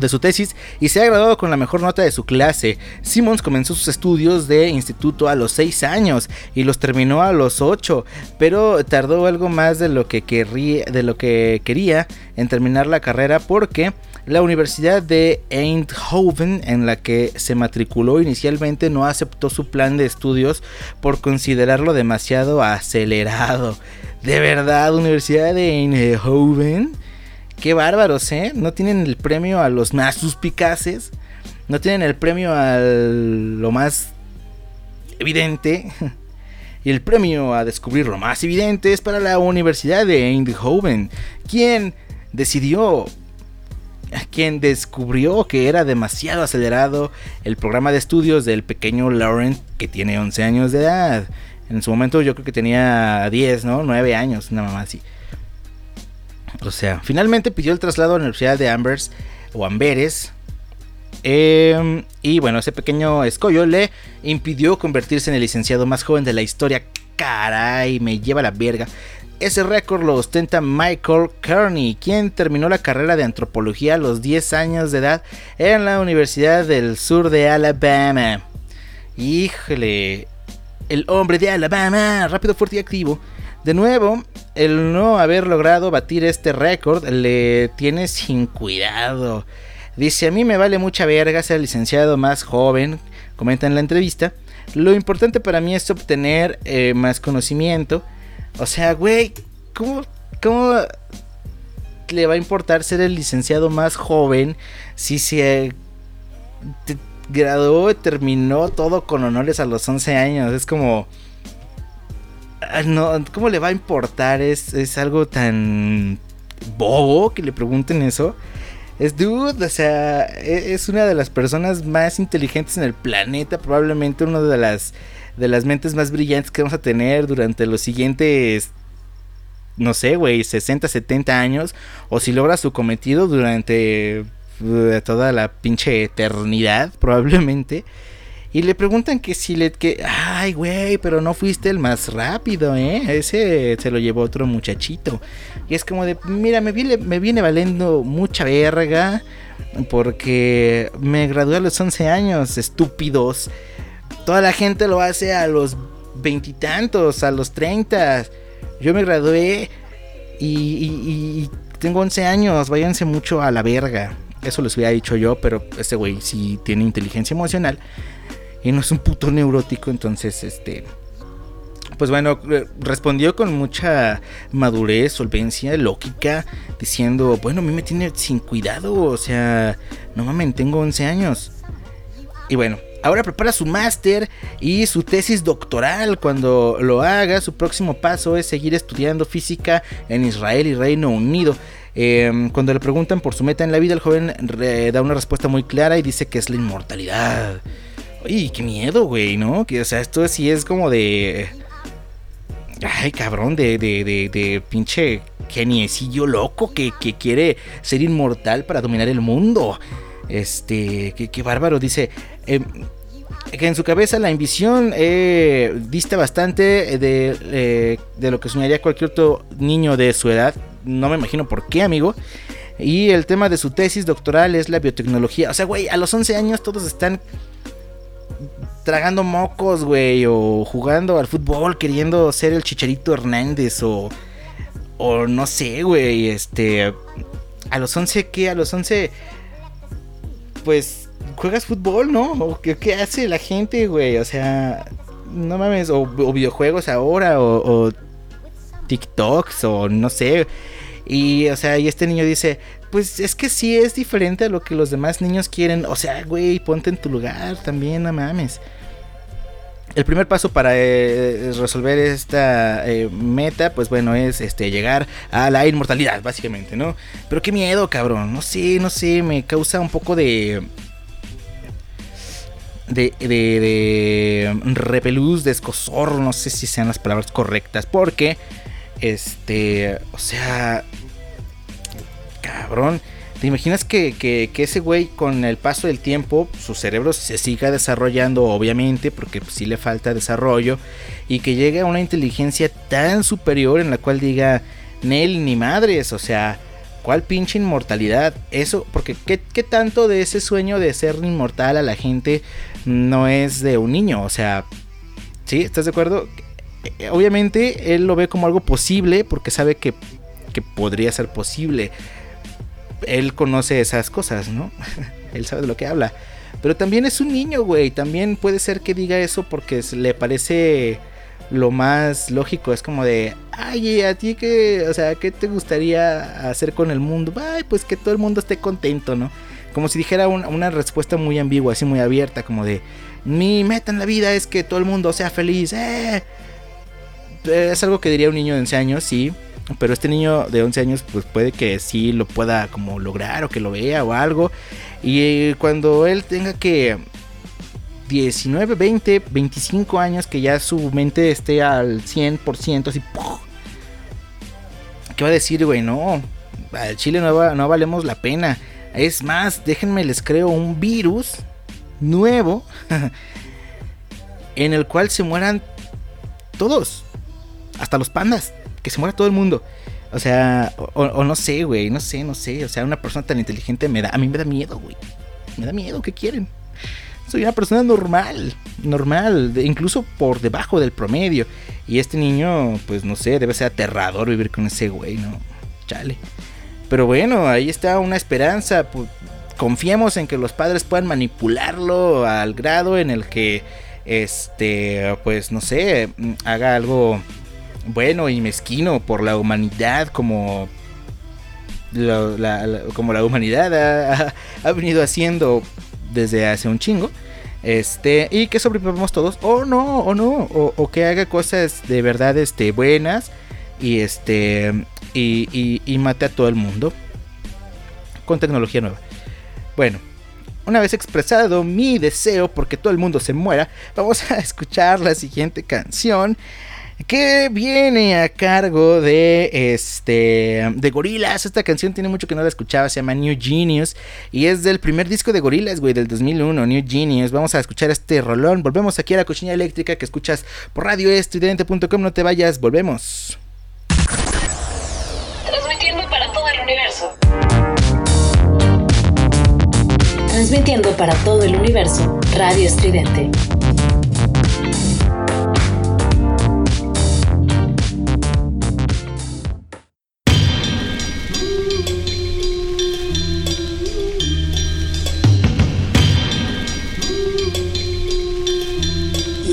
de su tesis y se ha graduado con la mejor nota de su clase. Simmons comenzó sus estudios de instituto a los 6 años y los terminó a los 8, pero tardó algo más de lo que, de lo que quería en terminar la carrera porque la Universidad de Eindhoven en la que se matriculó inicialmente no aceptó su plan de estudios por considerarlo demasiado acelerado. De verdad, Universidad de Eindhoven. Qué bárbaros, ¿eh? No tienen el premio a los más suspicaces. No tienen el premio a lo más evidente. Y el premio a descubrir lo más evidente es para la Universidad de Eindhoven. Quien decidió quien descubrió que era demasiado acelerado el programa de estudios del pequeño Laurent que tiene 11 años de edad. En su momento yo creo que tenía 10, ¿no? 9 años, una mamá así. O sea, finalmente pidió el traslado a la Universidad de Ambers o Amberes. eh, y bueno, ese pequeño escollo le impidió convertirse en el licenciado más joven de la historia. Caray, me lleva la verga. Ese récord lo ostenta Michael Kearney, quien terminó la carrera de antropología a los 10 años de edad en la Universidad del Sur de Alabama. Híjole, el hombre de Alabama, rápido, fuerte y activo. De nuevo, el no haber logrado batir este récord le tiene sin cuidado. Dice, a mí me vale mucha verga ser licenciado más joven, comenta en la entrevista. Lo importante para mí es obtener eh, más conocimiento. O sea, güey, ¿cómo, ¿cómo le va a importar ser el licenciado más joven si se graduó, terminó todo con honores a los 11 años? Es como... ah, No, ¿cómo le va a importar? Es, es algo tan bobo que le pregunten eso. Es dude, o sea, e- es una de las personas más inteligentes en el planeta, probablemente una de las de las mentes más brillantes que vamos a tener durante los siguientes no sé, güey, 60, 70 años o si logra su cometido durante eh, toda la pinche eternidad, probablemente. Y le preguntan que si le que ay, güey, pero no fuiste el más rápido, ¿eh? Ese se lo llevó otro muchachito. Y es como de, mira, me viene, me viene valiendo mucha verga. Porque me gradué a los 11 años, estúpidos. Toda la gente lo hace a los veintitantos, a los 30. Yo me gradué y, tengo 11 años. Váyanse mucho a la verga. Eso les hubiera dicho yo, pero ese güey sí tiene inteligencia emocional. Y no es un puto neurótico, entonces este pues bueno, eh, respondió con mucha madurez, solvencia, lógica, diciendo, bueno, a mí me tiene sin cuidado, o sea, no mames, tengo 11 años. Y bueno, ahora prepara su máster y su tesis doctoral. Cuando lo haga, su próximo paso es seguir estudiando física en Israel y Reino Unido. Eh, cuando le preguntan por su meta en la vida, el joven re- da una respuesta muy clara y dice que es la inmortalidad. Uy, qué miedo, güey, ¿no? O sea, esto sí es como de... Ay, cabrón, de, de, de, pinche geniecillo loco que, que quiere ser inmortal para dominar el mundo. Este, qué, qué bárbaro, dice. em, que en su cabeza la ambición eh, dista bastante de, eh, de lo que soñaría cualquier otro niño de su edad. No me imagino por qué, amigo. Y el tema de su tesis doctoral es la biotecnología. O sea, güey, a los 11 años todos están tragando mocos, güey, o jugando al fútbol, queriendo ser el Chicharito Hernández, o, o no sé, güey, este, a los 11, ¿qué? A los 11, pues, juegas fútbol, ¿no? ¿O qué, hace la gente, güey? O sea, no mames, o, o videojuegos ahora, o, o TikToks, o no sé. Y, o sea, y este niño dice, pues es que sí es diferente a lo que los demás niños quieren. O sea, güey, ponte en tu lugar también, no mames. El primer paso para eh, resolver esta eh, meta, pues bueno, es este llegar a la inmortalidad, básicamente, ¿no? Pero qué miedo, cabrón. No sé, no sé, me causa un poco de de, de, de repelús, de escosor, no sé si sean las palabras correctas, porque, este, o sea, cabrón, ¿te imaginas que, que, que ese güey con el paso del tiempo, su cerebro se siga desarrollando, obviamente, porque pues, sí le falta desarrollo, y que llegue a una inteligencia tan superior en la cual diga, Nel ni madres, o sea, ¿Cuál pinche inmortalidad? Eso, porque ¿qué, ¿qué, tanto de ese sueño de ser inmortal a la gente no es de un niño? O sea, ¿sí? ¿Estás de acuerdo? Eh, obviamente él lo ve como algo posible porque sabe que, que podría ser posible. Él conoce esas cosas, ¿no? él sabe de lo que habla. Pero también es un niño, güey. También puede ser que diga eso porque le parece lo más lógico. Es como de, ay, ¿a ti qué, o sea, qué te gustaría hacer con el mundo? Ay, pues que todo el mundo esté contento, ¿no? Como si dijera un, una respuesta muy ambigua, así muy abierta, como de, mi meta en la vida es que todo el mundo sea feliz. ¡Eh! Es algo que diría un niño de 11 años, sí. Pero este niño de 11 años, pues puede que sí lo pueda como lograr o que lo vea o algo. Y cuando él tenga que 19, 20, 25 años que ya su mente esté al 100%, así. ¿Qué va a decir, güey? No, al Chile no, va, no valemos la pena. Es más, déjenme les creo un virus nuevo en el cual se mueran todos, hasta los pandas, que se muera todo el mundo. O sea, o, no sé, güey, no sé, no sé. O sea, una persona tan inteligente me da, a mí me da miedo, güey. Me da miedo, ¿qué quieren? soy una persona normal, normal, incluso por debajo del promedio. Y este niño, pues no sé, debe ser aterrador vivir con ese güey, ¿no? Chale. Pero bueno, ahí está una esperanza. Pues, confiemos en que los padres puedan manipularlo al grado en el que, este, pues no sé, haga algo bueno y mezquino por la humanidad como la, como la humanidad ha, venido haciendo desde hace un chingo. Este, y que sobrevivamos todos, o no, o no, o, o, que haga cosas de verdad este, buenas y, este, y, y, y mate a todo el mundo con tecnología nueva. Bueno, una vez expresado mi deseo porque todo el mundo se muera, vamos a escuchar la siguiente canción que viene a cargo de este de Gorilas. Esta canción tiene mucho que no la escuchaba, se llama New Genius y es del primer disco de Gorilas, güey, del 2001, New Genius. Vamos a escuchar este rolón. Volvemos aquí a la cocina eléctrica que escuchas por radioestudiante.com. No te vayas, volvemos. Transmitiendo para todo el universo. Transmitiendo para todo el universo, Radio Estridente.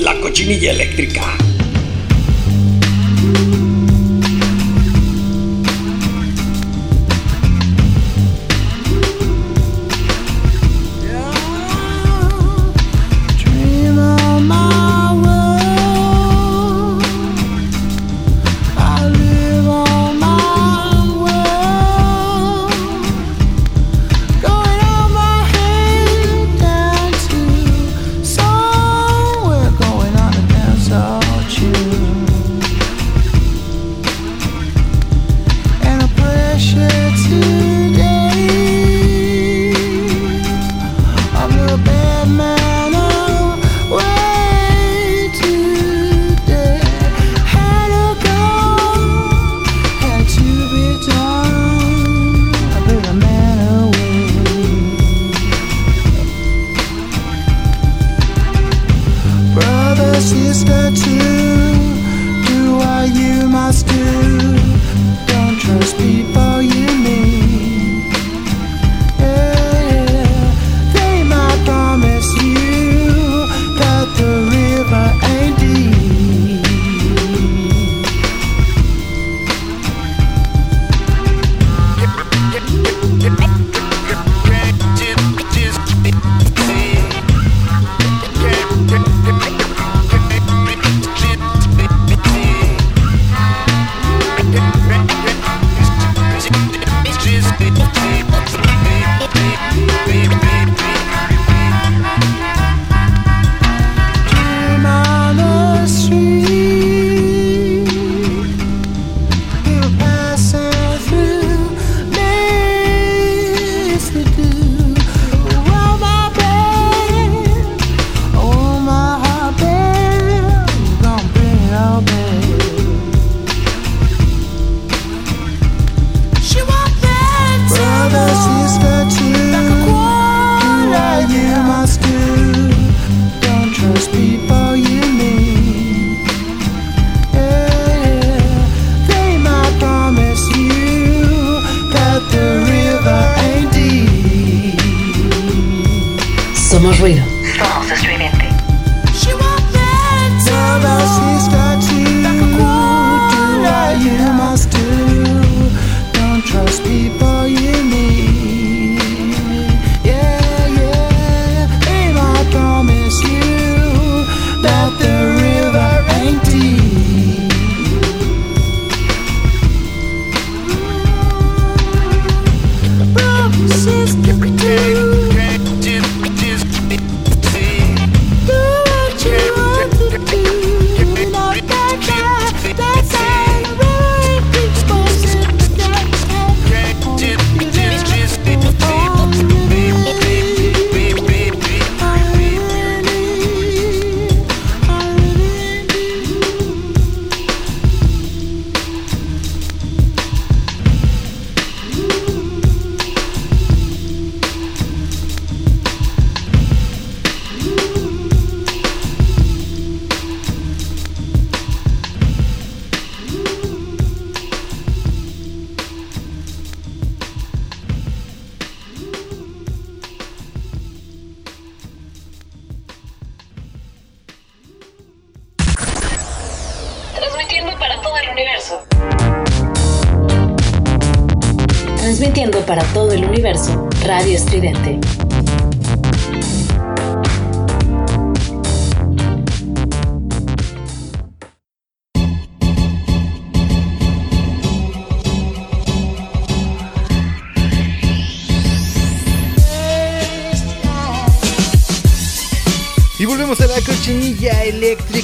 La cochinilla eléctrica.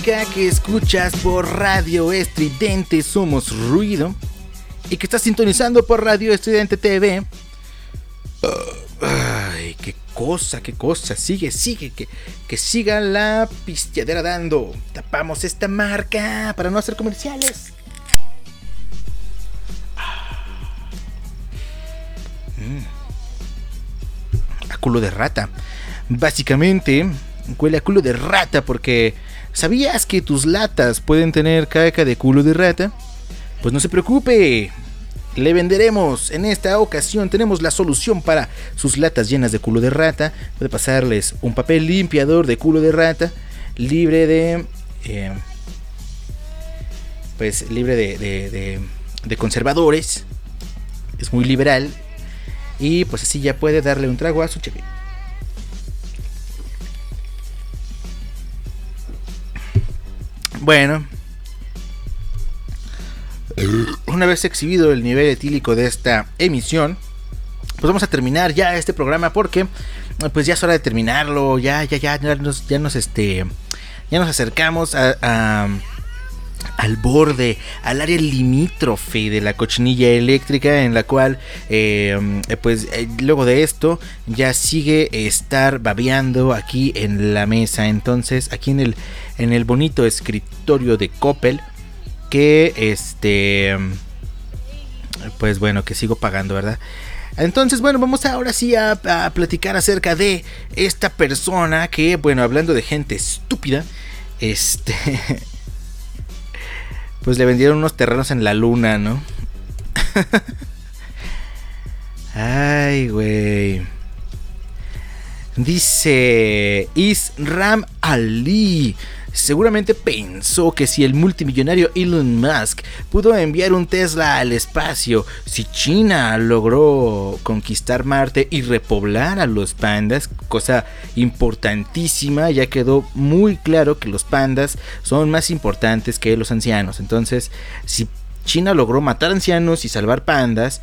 Que escuchas por Radio Estridente Somos Ruido y que estás sintonizando por Radio Estridente TV. Ay, qué cosa, qué cosa. Sigue, sigue, que, que siga la pisteadera dando. Tapamos esta marca para no hacer comerciales. Mm. A culo de rata. Básicamente, huele a culo de rata porque ¿sabías que tus latas pueden tener caca de culo de rata? Pues no se preocupe. Le venderemos. En esta ocasión tenemos la solución para sus latas llenas de culo de rata. Puede pasarles un papel limpiador de culo de rata libre de... eh, pues libre de, de- conservadores. Es muy liberal. Y pues así ya puede darle un trago a su cheve. Bueno. Una vez exhibido el nivel etílico de esta emisión, pues vamos a terminar ya este programa porque pues ya es hora de terminarlo, ya ya ya ya nos ya nos este ya nos acercamos a, a- al borde, al área limítrofe de la cochinilla eléctrica en la cual eh, pues eh, luego de esto ya sigue estar babeando aquí en la mesa. Entonces aquí en el en el bonito escritorio de Coppel que este pues bueno que sigo pagando verdad entonces, bueno, vamos ahora sí a, a platicar acerca de esta persona que, bueno, hablando de gente estúpida, este, pues le vendieron unos terrenos en la luna, ¿no? Ay, güey. Dice Isram Ali. Seguramente pensó que si el multimillonario Elon Musk pudo enviar un Tesla al espacio, si China logró conquistar Marte y repoblar a los pandas, cosa importantísima, ya quedó muy claro que los pandas son más importantes que los ancianos. Entonces, si China logró matar ancianos y salvar pandas,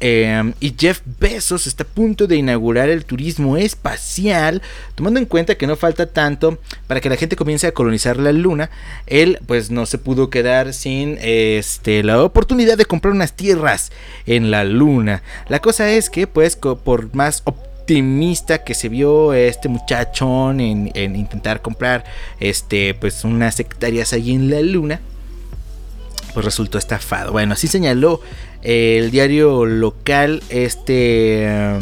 eh, y Jeff Bezos está a punto de inaugurar el turismo espacial, tomando en cuenta que no falta tanto para que la gente comience a colonizar la luna. Él, pues, no se pudo quedar sin este, la oportunidad de comprar unas tierras en la luna. La cosa es que, pues, por más optimista que se vio este muchachón en, en intentar comprar, este, pues, unas hectáreas allí en la luna pues resultó estafado. Bueno, así señaló eh, el diario local este eh,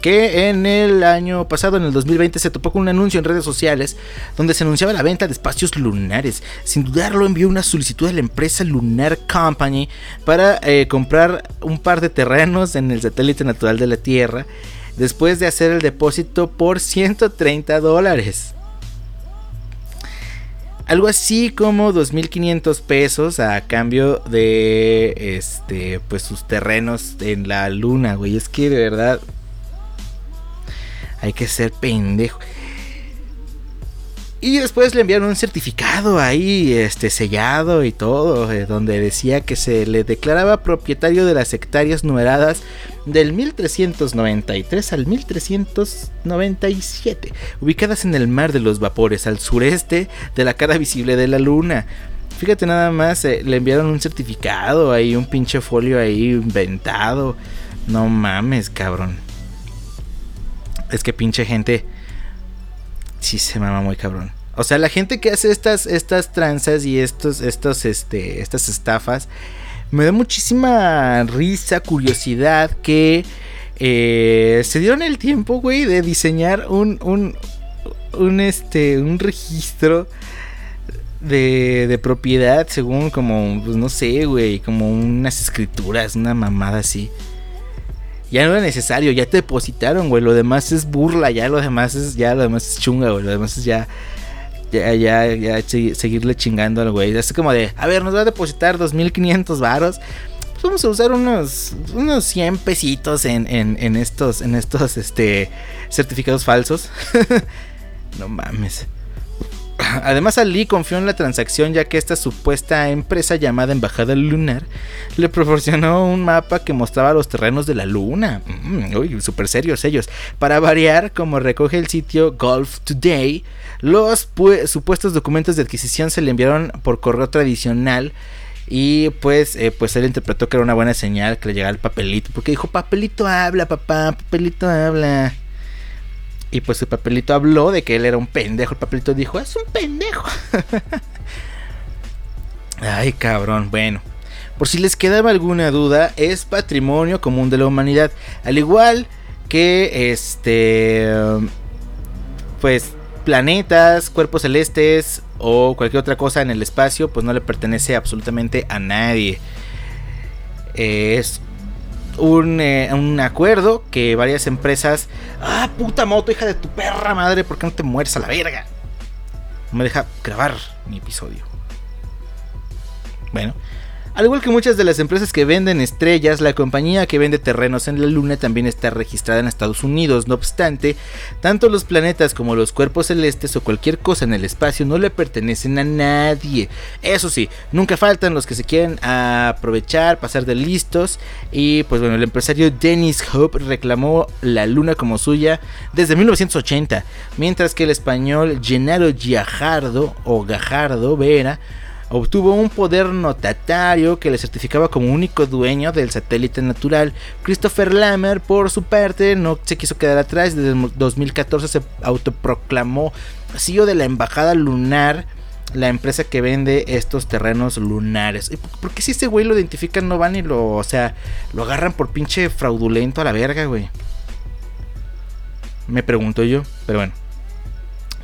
que en el año pasado, en el 2020, se topó con un anuncio en redes sociales donde se anunciaba la venta de espacios lunares. Sin dudarlo, envió una solicitud a la empresa Lunar Company para eh, comprar un par de terrenos en el satélite natural de la Tierra después de hacer el depósito por 130 dólares algo así como 2500 pesos a cambio de este pues sus terrenos en la luna, güey. Es que de verdad hay que ser pendejo. Y después le enviaron un certificado ahí, este sellado y todo, eh, donde decía que se le declaraba propietario de las hectáreas numeradas del 1393 al 1397, ubicadas en el mar de los vapores, al sureste de la cara visible de la luna. Fíjate nada más, eh, le enviaron un certificado ahí, un pinche folio ahí inventado. No mames, cabrón. Es que pinche gente sí se mama muy cabrón. O sea, la gente que hace estas, estas tranzas y estos, estos, este, estas estafas, me da muchísima risa, curiosidad que eh, se dieron el tiempo, güey, de diseñar un, un, un, este, un registro de, de propiedad según como, pues no sé, güey, como unas escrituras, una mamada así. Ya no era necesario, ya te depositaron, güey. Lo demás es burla, ya lo demás es, ya lo demás es chunga, güey. Lo demás es ya ya, ya, ya segui- seguirle chingando al güey. Es como de, a ver, nos va a depositar 2.500 varos. Pues vamos a usar unos, unos 100 pesitos en, en, en estos, en estos este, certificados falsos. no mames. Además, Ali confió en la transacción ya que esta supuesta empresa llamada Embajada Lunar le proporcionó un mapa que mostraba los terrenos de la luna. Mm, uy, súper serios ellos. Para variar, como recoge el sitio Golf Today, los pu- supuestos documentos de adquisición se le enviaron por correo tradicional. Y pues, eh, pues él interpretó que era una buena señal que le llegara el papelito. Porque dijo, papelito habla, papá, papelito habla. Y pues el papelito habló de que él era un pendejo. El papelito dijo, es un pendejo. Ay, cabrón. Bueno, por si les quedaba alguna duda, es patrimonio común de la humanidad. Al igual que este... Pues planetas, cuerpos celestes o cualquier otra cosa en el espacio, pues no le pertenece absolutamente a nadie. Es un, eh, un acuerdo que varias empresas. Ah, puta moto, hija de tu perra madre, ¿por qué no te mueres a la verga? No me deja grabar mi episodio. Bueno, al igual que muchas de las empresas que venden estrellas, la compañía que vende terrenos en la Luna también está registrada en Estados Unidos. No obstante, tanto los planetas como los cuerpos celestes o cualquier cosa en el espacio no le pertenecen a nadie. Eso sí, nunca faltan los que se quieren aprovechar, pasar de listos. Y pues bueno, el empresario Dennis Hope reclamó la Luna como suya desde 1980, mientras que el español Gennaro Giajardo o Gajardo Vera obtuvo un poder notatario que le certificaba como único dueño del satélite natural. Christopher Lammer, por su parte, no se quiso quedar atrás. Desde el 2014 se autoproclamó CEO de la Embajada Lunar, la empresa que vende estos terrenos lunares. ¿Y por qué si ese güey lo identifican no van y lo, o sea, lo agarran por pinche fraudulento a la verga, güey? Me pregunto yo, pero bueno.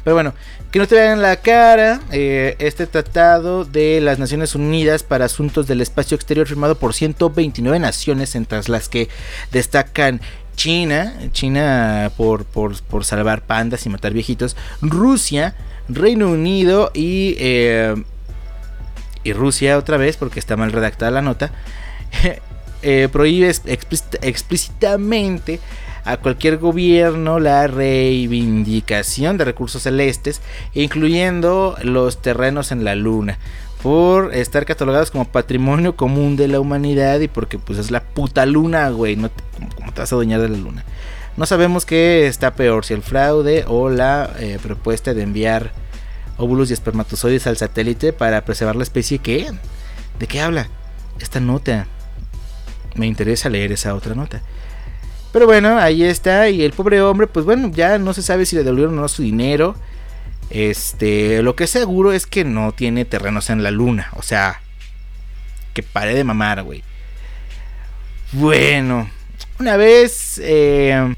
Pero bueno, que no te vean la cara. eh, este tratado de las Naciones Unidas para Asuntos del Espacio Exterior firmado por 129 naciones, entre las que destacan China, China por, por, por salvar pandas y matar viejitos, Rusia, Reino Unido y, eh, y Rusia otra vez, porque está mal redactada la nota, eh, prohíbe explícita- explícitamente a cualquier gobierno la reivindicación de recursos celestes, incluyendo los terrenos en la luna, por estar catalogados como patrimonio común de la humanidad y porque pues es la puta luna, güey, no te- ¿cómo, te vas a adueñar de la luna? No sabemos qué está peor, si el fraude o la eh, propuesta de enviar óvulos y espermatozoides al satélite para preservar la especie. ¿Qué? ¿De qué habla esta nota? Me interesa leer esa otra nota. Pero bueno, ahí está. Y el pobre hombre, pues bueno, ya no se sabe si le devolvieron o no su dinero. Este, lo que es seguro es que no tiene terrenos en la luna. O sea, que pare de mamar, güey. Bueno, una vez. eh,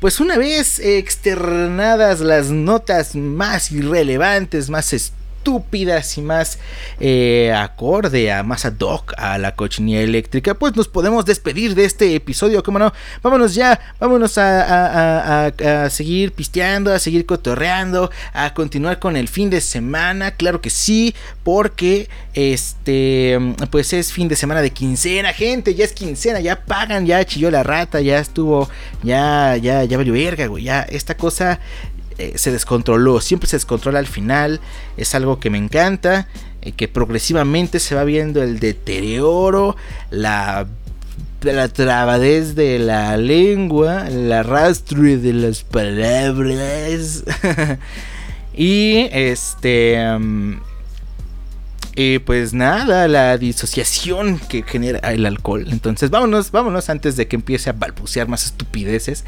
pues una vez externadas las notas más irrelevantes, más estúpidas y más eh, acorde a más ad hoc a la cochinilla eléctrica, pues nos podemos despedir de este episodio, ¿cómo no? Vámonos ya, vámonos a- a- a- a seguir pisteando, a seguir cotorreando, a continuar con el fin de semana, claro que sí, porque este, pues es fin de semana de quincena, gente, ya es quincena, ya pagan, ya chilló la rata, ya estuvo, ya, ya, ya valió verga, güey, ya esta cosa eh, se descontroló, siempre se descontrola al final, es algo que me encanta, eh, que progresivamente se va viendo el deterioro, la, la trabadez de la lengua, el arrastre de las palabras. y este... mm, y pues nada, la disociación que genera el alcohol. Entonces vámonos, vámonos antes de que empiece a balbucear más estupideces.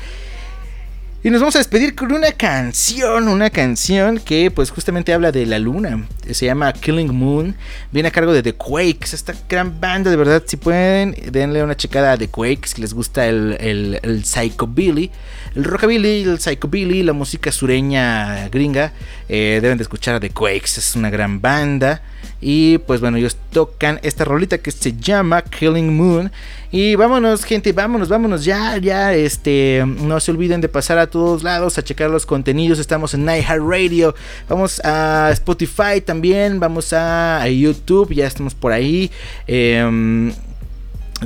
Y nos vamos a despedir con una canción, una canción que pues justamente habla de la luna. Se llama Killing Moon. Viene a cargo de The Quakes, esta gran banda, de verdad, si pueden, denle una checada a The Quakes, si les gusta el, el, el psychobilly. El rockabilly, el psychobilly, la música sureña gringa, eh, deben de escuchar a The Quakes, es una gran banda. Y pues bueno, ellos tocan esta rolita que se llama Killing Moon. Y vámonos, gente, vámonos, vámonos ya, ya. Este, no se olviden de pasar a todos lados a checar los contenidos. Estamos en iHeartRadio, vamos a Spotify también, vamos a YouTube, ya estamos por ahí. Em,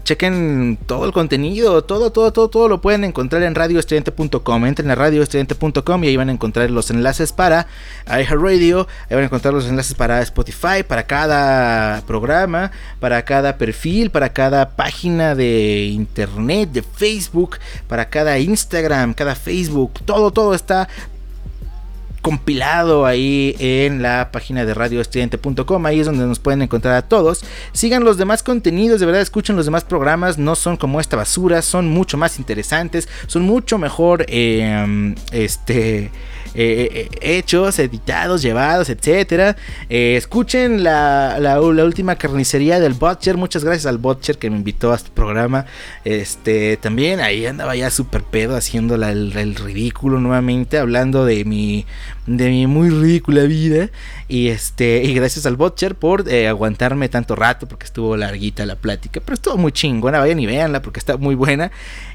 chequen todo el contenido, todo, todo, todo, todo lo pueden encontrar en radioestudiante.com. Entren a radioestudiante.com y ahí van a encontrar los enlaces para iHeartRadio, ahí van a encontrar los enlaces para Spotify, para cada programa, para cada perfil, para cada página de internet, de Facebook, para cada Instagram, cada Facebook, todo, todo está compilado ahí en la página de radioestudiante.com. Ahí es donde nos pueden encontrar a todos. Sigan los demás contenidos, de verdad escuchen los demás programas. No son como esta basura, son mucho más interesantes, son mucho mejor em, este eh, eh, hechos, editados, llevados. Eh, escuchen la, la, última carnicería del Butcher. Muchas gracias al Butcher que me invitó a este programa. Este también ahí andaba ya súper pedo haciendo el, el, ridículo nuevamente, hablando de mi, de mi muy ridícula vida. Y este, y gracias al Butcher por aguantarme tanto rato, porque estuvo larguita la plática. Pero estuvo muy chingona, vayan y véanla porque está muy buena.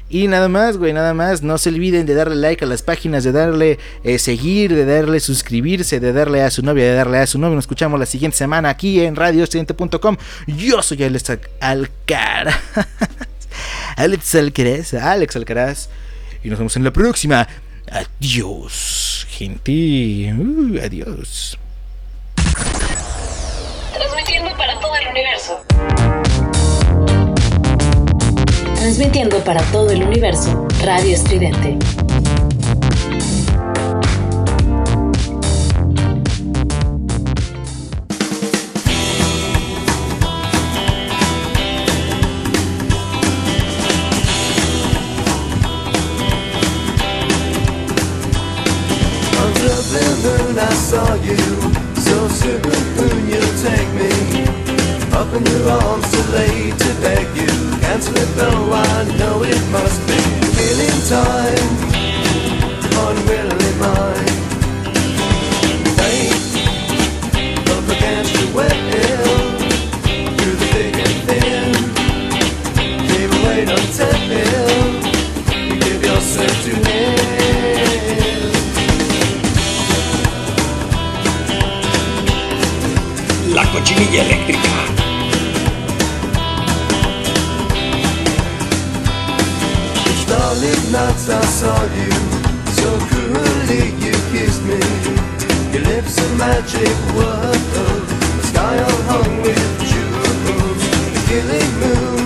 Y nada más, güey, nada más. No se olviden de darle like a las páginas, de darle eh, seguir, de darle suscribirse, de darle a su novia, de darle a su novio. Nos escuchamos la siguiente semana aquí en radioestudiante.com. Yo soy Alex Alcaraz. Alex Alcaraz. Alex Alcaraz. Y nos vemos en la próxima. Adiós, gente. Uh, adiós. Transmitiendo para todo el universo, Radio Estridente. Up in your arms too late to beg you. Cancel it though, I know it must be killing time, unwillingly mine. Fate up against your will, through the thick and thin. Leave away until you give yourself to him. La cochinilla eléctrica. Starlit nights I saw you, so cruelly you kissed me. Your lips a magic world, the sky all hung with jewels. The killing moon